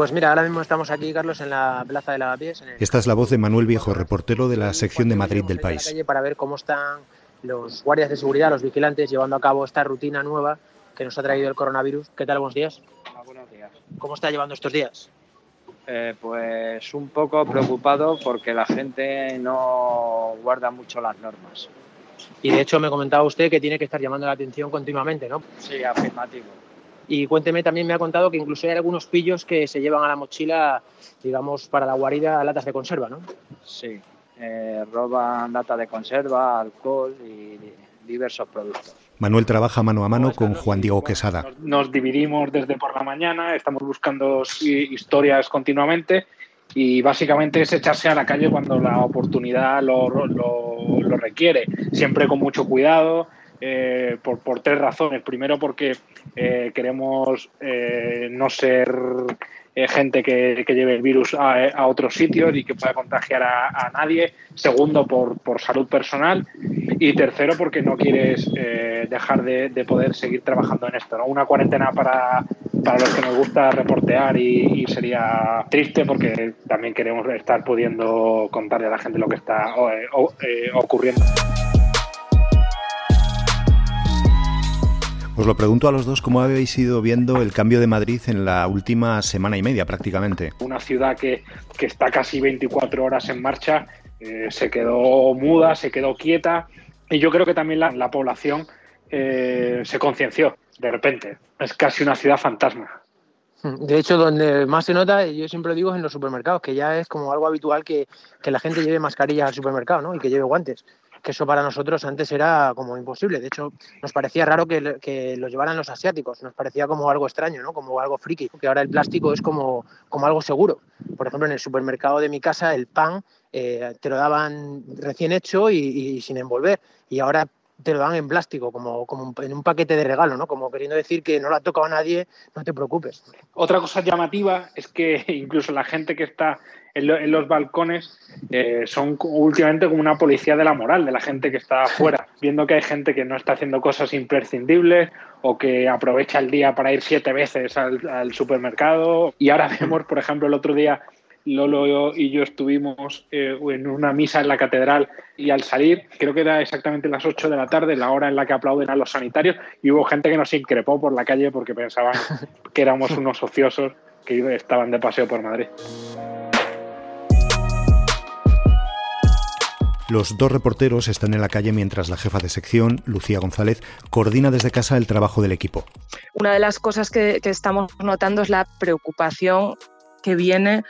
Pues mira, ahora mismo estamos aquí, Carlos, en la Plaza de Lavapiés. En Esta es la voz de Manuel Viejo, reportero de la sección de Madrid del país. Para ver cómo están los guardias de seguridad, los vigilantes, llevando a cabo esta rutina nueva que nos ha traído el coronavirus. ¿Qué tal? Buenos días. Hola, buenos días. ¿Cómo está llevando estos días? Eh, pues un poco preocupado porque la gente no guarda mucho las normas. Y de hecho me comentaba usted que tiene que estar llamando la atención continuamente, ¿no? Sí, afirmativo. Y cuénteme, también me ha contado que incluso hay algunos pillos que se llevan a la mochila, digamos, para la guarida latas de conserva, ¿no? Sí, eh, roban latas de conserva, alcohol y diversos productos. Manuel trabaja mano a mano con Juan Diego Quesada. Nos, dividimos desde por la mañana, estamos buscando historias continuamente y básicamente es echarse a la calle cuando la oportunidad lo, requiere, siempre con mucho cuidado, eh, por, por, tres razones. Primero porque eh, queremos eh, no ser gente que, lleve el virus a, otros sitios y que pueda contagiar a, nadie. Segundo, por, por, salud personal. Y tercero, porque no quieres dejar de, poder seguir trabajando en esto. ¿no? Una cuarentena para, para los que nos gusta reportear y, sería triste porque también queremos estar pudiendo contarle a la gente lo que está ocurriendo. Os lo pregunto a los dos, ¿cómo habéis ido viendo el cambio de Madrid en la última semana y media prácticamente? Una ciudad que, está casi 24 horas en marcha, eh, se quedó muda, se quedó quieta y yo creo que también la, población eh, se concienció de repente. Es casi una ciudad fantasma. De hecho, donde más se nota, yo siempre digo, es en los supermercados, que ya es como algo habitual que, que la gente lleve mascarillas al supermercado ¿no? y que lleve guantes que eso para nosotros antes era como imposible. De hecho, nos parecía raro que, que, lo llevaran los asiáticos, nos parecía como algo extraño, ¿no? como algo friki, que ahora el plástico es como, como algo seguro. Por ejemplo, en el supermercado de mi casa el pan eh, te lo daban recién hecho y, sin envolver. Y ahora te lo dan en plástico, como, como en un paquete de regalo, ¿no? Como queriendo decir que no lo ha tocado a nadie, no te preocupes. Otra cosa llamativa es que incluso la gente que está en, los balcones eh, son últimamente como una policía de la moral, de la gente que está afuera, viendo que hay gente que no está haciendo cosas imprescindibles o que aprovecha el día para ir siete veces al, supermercado. Y ahora vemos, por ejemplo, el otro día Lolo y yo estuvimos eh, en una misa en la catedral y al salir, creo que era exactamente las 8 de la tarde, la hora en la que aplauden a los sanitarios, y hubo gente que nos increpó por la calle porque pensaban que éramos unos ociosos que estaban de paseo por Madrid. Los dos reporteros están en la calle mientras la jefa de sección, Lucía González, coordina desde casa el trabajo del equipo. Una de las cosas que, estamos notando es la preocupación que viene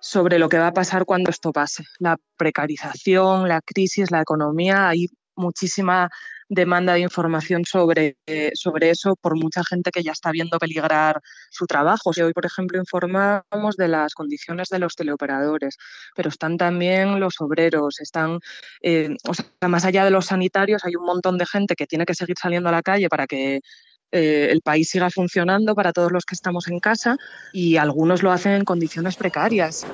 sobre lo que va a pasar cuando esto pase. La precarización, la crisis, la economía, hay muchísima demanda de información sobre, sobre eso por mucha gente que ya está viendo peligrar su trabajo. hoy, por ejemplo, informamos de las condiciones de los teleoperadores, pero están también los obreros, están, eh, o sea, más allá de los sanitarios, hay un montón de gente que tiene que seguir saliendo a la calle para que eh, el país siga funcionando para todos los que estamos en casa y algunos lo hacen en condiciones precarias.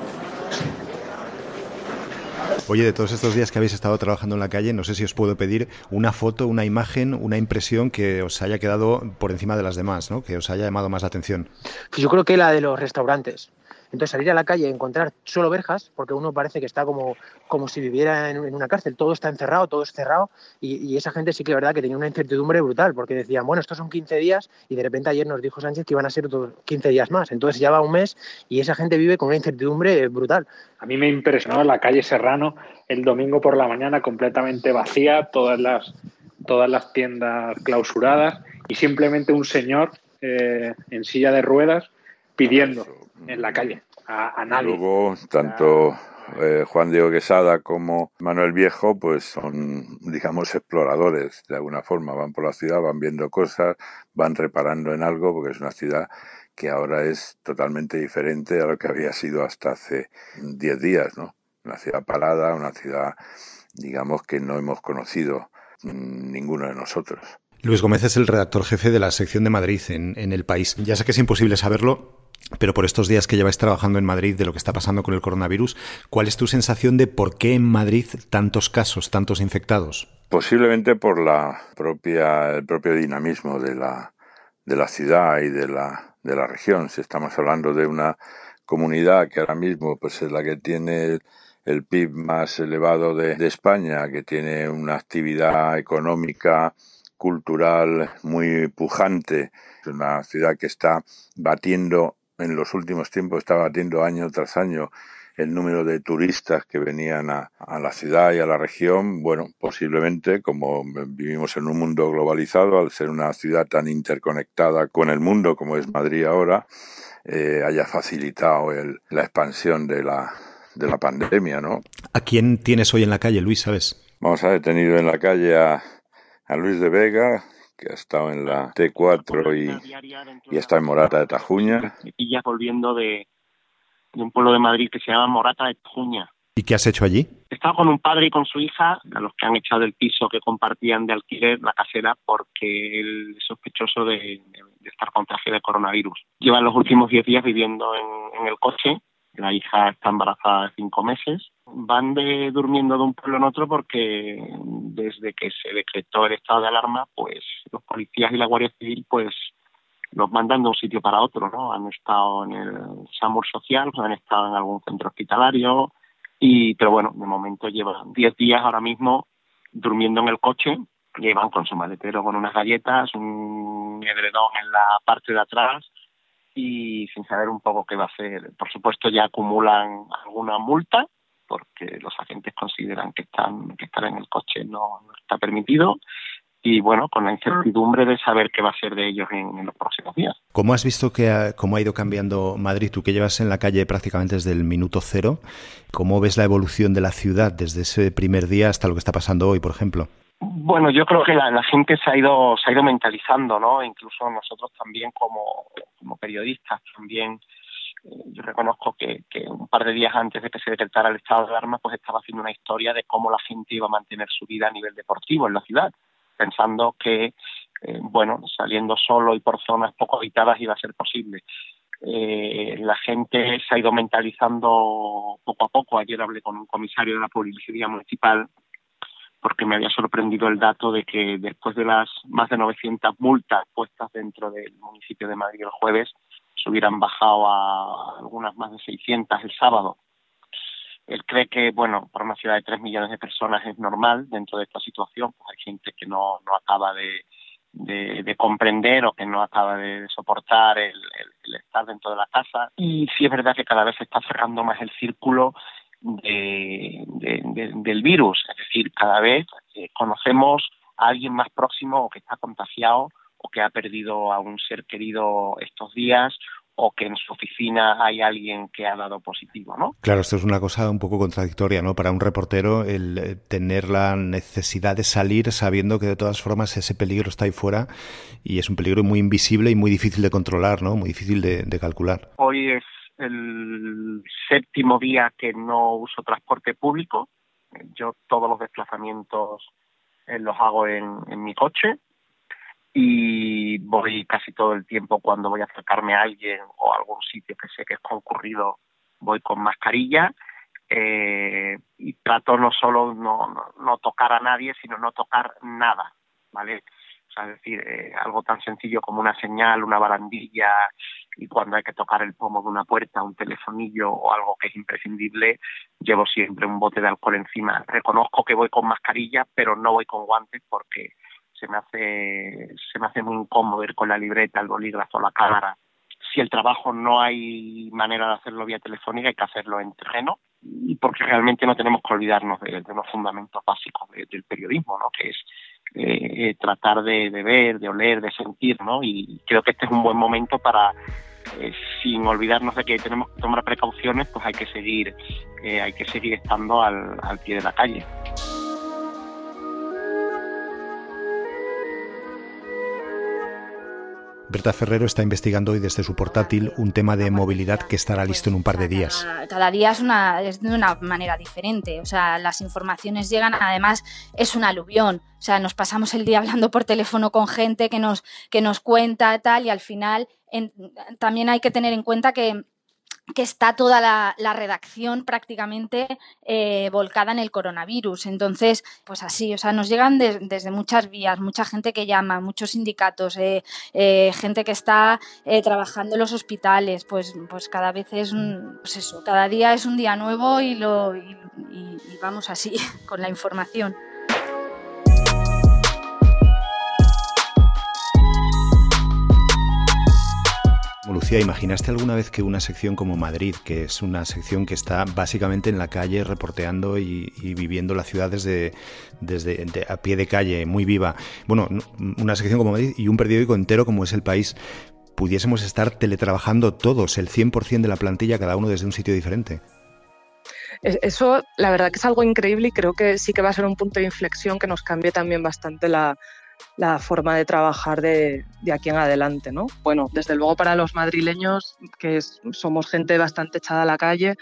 Oye, de todos estos días que habéis estado trabajando en la calle, no sé si os puedo pedir una foto, una imagen, una impresión que os haya quedado por encima de las demás, ¿no? que os haya llamado más la atención. Pues yo creo que la de los restaurantes. Entonces salir a la calle y encontrar solo verjas, porque uno parece que está como, como si viviera en, una cárcel, todo está encerrado, todo es cerrado, y, esa gente sí que es verdad que tenía una incertidumbre brutal, porque decían, bueno, estos son 15 días, y de repente ayer nos dijo Sánchez que iban a ser otros 15 días más, entonces ya va un mes y esa gente vive con una incertidumbre brutal. A mí me impresionó la calle Serrano el domingo por la mañana completamente vacía, todas las, todas las tiendas clausuradas, y simplemente un señor eh, en silla de ruedas pidiendo en la calle a, nadie. Luego, tanto eh, Juan Diego Quesada como Manuel Viejo, pues son, digamos, exploradores de alguna forma. Van por la ciudad, van viendo cosas, van reparando en algo, porque es una ciudad que ahora es totalmente diferente a lo que había sido hasta hace 10 días, ¿no? Una ciudad parada, una ciudad, digamos, que no hemos conocido mm, ninguno de nosotros. Luis Gómez es el redactor jefe de la sección de Madrid en, en El País. Ya sé que es imposible saberlo, pero por estos días que lleváis trabajando en Madrid de lo que está pasando con el coronavirus, ¿cuál es tu sensación de por qué en Madrid tantos casos, tantos infectados? Posiblemente por la propia, el propio dinamismo de la, de la ciudad y de la, de la región. Si estamos hablando de una comunidad que ahora mismo pues es la que tiene el PIB más elevado de, España, que tiene una actividad económica, cultural muy pujante, es una ciudad que está batiendo en los últimos tiempos, está batiendo año tras año el número de turistas que venían a, la ciudad y a la región, bueno, posiblemente, como vivimos en un mundo globalizado, al ser una ciudad tan interconectada con el mundo como es Madrid ahora, eh, haya facilitado la expansión de la, de la pandemia, ¿no? ¿A quién tienes hoy en la calle, Luis, sabes? Vamos a ver, tenido en la calle a, a Luis de Vega, que ha estado en la T4 y, y está en Morata de Tajuña. Y ya volviendo de, de un pueblo de Madrid que se llama Morata de Tajuña. ¿Y qué has hecho allí? He estado con un padre y con su hija, a los que han echado el piso que compartían de alquiler, la casera, porque él es sospechoso de, estar contagiado de coronavirus. Llevan los últimos 10 días viviendo en, el coche, la hija está embarazada de cinco meses. Van de, durmiendo de un pueblo en otro porque desde que se decretó el estado de alarma, pues los policías y la Guardia Civil pues los mandan de un sitio para otro, ¿no? Han estado en el SAMUR social, han estado en algún centro hospitalario, y pero bueno, de momento llevan 10 días ahora mismo durmiendo en el coche, llevan con su maletero con unas galletas, un edredón en la parte de atrás y sin saber un poco qué va a hacer. Por supuesto ya acumulan alguna multa porque los agentes consideran que están que estar en el coche no está permitido y bueno, con la incertidumbre de saber qué va a ser de ellos en, los próximos días. ¿Cómo has visto que ha, cómo ha ido cambiando Madrid? Tú que llevas en la calle prácticamente desde el minuto cero, ¿cómo ves la evolución de la ciudad desde ese primer día hasta lo que está pasando hoy, por ejemplo? Bueno, yo creo que la, gente se ha ido se ha ido mentalizando, ¿no? Incluso nosotros también como, periodistas también eh, yo reconozco que, un par de días antes de que se decretara el estado de alarma, pues estaba haciendo una historia de cómo la gente iba a mantener su vida a nivel deportivo en la ciudad pensando que, eh, bueno, saliendo solo y por zonas poco habitadas iba a ser posible. Eh, la gente se ha ido mentalizando poco a poco. Ayer hablé con un comisario de la Policía Municipal porque me había sorprendido el dato de que después de las más de 900 multas puestas dentro del municipio de Madrid el jueves, se hubieran bajado a algunas más de 600 el sábado. Él cree que, bueno, para una ciudad de 3 millones de personas es normal dentro de esta situación. Pues hay gente que no, no acaba de, de, comprender o que no acaba de soportar el, estar dentro de la casa. Y sí es verdad que cada vez se está cerrando más el círculo de, del virus. Es decir, cada vez eh, conocemos a alguien más próximo o que está contagiado o que ha perdido a un ser querido estos días o que en su oficina hay alguien que ha dado positivo, ¿no? Claro, esto es una cosa un poco contradictoria, ¿no? Para un reportero el eh, tener la necesidad de salir sabiendo que de todas formas ese peligro está ahí fuera y es un peligro muy invisible y muy difícil de controlar, ¿no? Muy difícil de, calcular. Hoy es el séptimo día que no uso transporte público. Yo todos los desplazamientos eh, los hago en, en mi coche y voy casi todo el tiempo cuando voy a acercarme a alguien o a algún sitio que sé que es concurrido, voy con mascarilla eh, y trato no solo no, no, tocar a nadie, sino no tocar nada, ¿vale? Es decir, eh, algo tan sencillo como una señal, una barandilla y cuando hay que tocar el pomo de una puerta, un telefonillo o algo que es imprescindible, llevo siempre un bote de alcohol encima. Reconozco que voy con mascarilla, pero no voy con guantes porque se me hace se me hace muy incómodo ir con la libreta, el bolígrafo, la cámara. Si el trabajo no hay manera de hacerlo vía telefónica, hay que hacerlo en terreno y porque realmente no tenemos que olvidarnos de, los fundamentos básicos del periodismo, ¿no? Que es eh, tratar de, ver, de oler, de sentir, ¿no? Y creo que este es un buen momento para eh, sin olvidarnos de que tenemos que tomar precauciones, pues hay que seguir, eh, hay que seguir estando al pie de la calle. Berta Ferrero está investigando hoy desde su portátil un tema de movilidad que estará listo en un par de días. Cada, día es, una, es de una manera diferente, o sea, las informaciones llegan, además es un aluvión, o sea, nos pasamos el día hablando por teléfono con gente que nos, que nos cuenta tal y al final también hay que tener en cuenta que que está toda la, redacción prácticamente eh, volcada en el coronavirus. Entonces, pues así, o sea, nos llegan desde muchas vías, mucha gente que llama, muchos sindicatos, eh, eh, gente que está trabajando en los hospitales, pues, pues cada vez es un, pues eso, cada día es un día nuevo y, lo, y vamos así con la información. Lucía, ¿imaginaste alguna vez que una sección como Madrid, que es una sección que está básicamente en la calle reporteando y, viviendo la ciudad desde, a pie de calle, muy viva, bueno, una sección como Madrid y un periódico entero como es El País, pudiésemos estar teletrabajando todos, el 100% de la plantilla, cada uno desde un sitio diferente? Eso, la verdad que es algo increíble y creo que sí que va a ser un punto de inflexión que nos cambie también bastante la, la forma de trabajar de, aquí en adelante. ¿no? Bueno, desde luego para los madrileños, que somos gente bastante echada a la calle,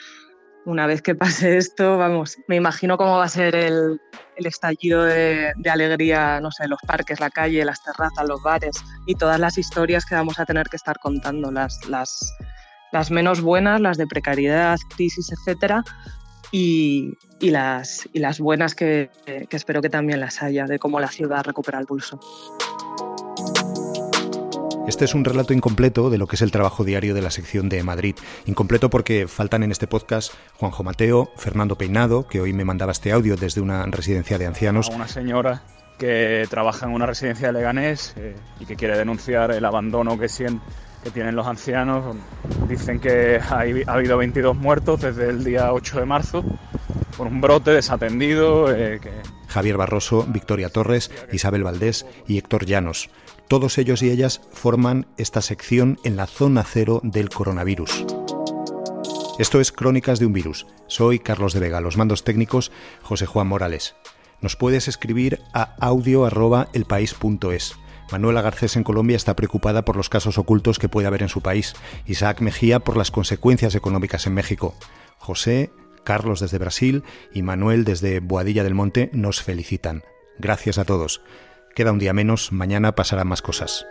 una vez que pase esto, vamos, me imagino cómo va a ser el, estallido de, alegría, no sé, los parques, la calle, las terrazas, los bares y todas las historias que vamos a tener que estar contando, las, las, las menos buenas, las de precariedad, crisis, etcétera, y, las, y las buenas que, que espero que también las haya, de cómo la ciudad recupera el pulso. Este es un relato incompleto de lo que es el trabajo diario de la sección de Madrid. Incompleto porque faltan en este podcast Juanjo Mateo, Fernando Peinado, que hoy me mandaba este audio desde una residencia de ancianos. Una señora que trabaja en una residencia de Leganés eh, y que quiere denunciar el abandono que siente que tienen los ancianos. Dicen que ha habido 22 muertos desde el día 8 de marzo por un brote desatendido. Eh, Javier Barroso, Victoria Torres, Isabel Valdés y Héctor Llanos. Todos ellos y ellas forman esta sección en la zona cero del coronavirus. Esto es Crónicas de un virus. Soy Carlos de Vega, los mandos técnicos José Juan Morales. Nos puedes escribir a audio.elpaís.es. Manuela Garcés en Colombia está preocupada por los casos ocultos que puede haber en su país. Isaac Mejía por las consecuencias económicas en México. José, Carlos desde Brasil y Manuel desde Boadilla del Monte nos felicitan. Gracias a todos. Queda un día menos, mañana pasarán más cosas.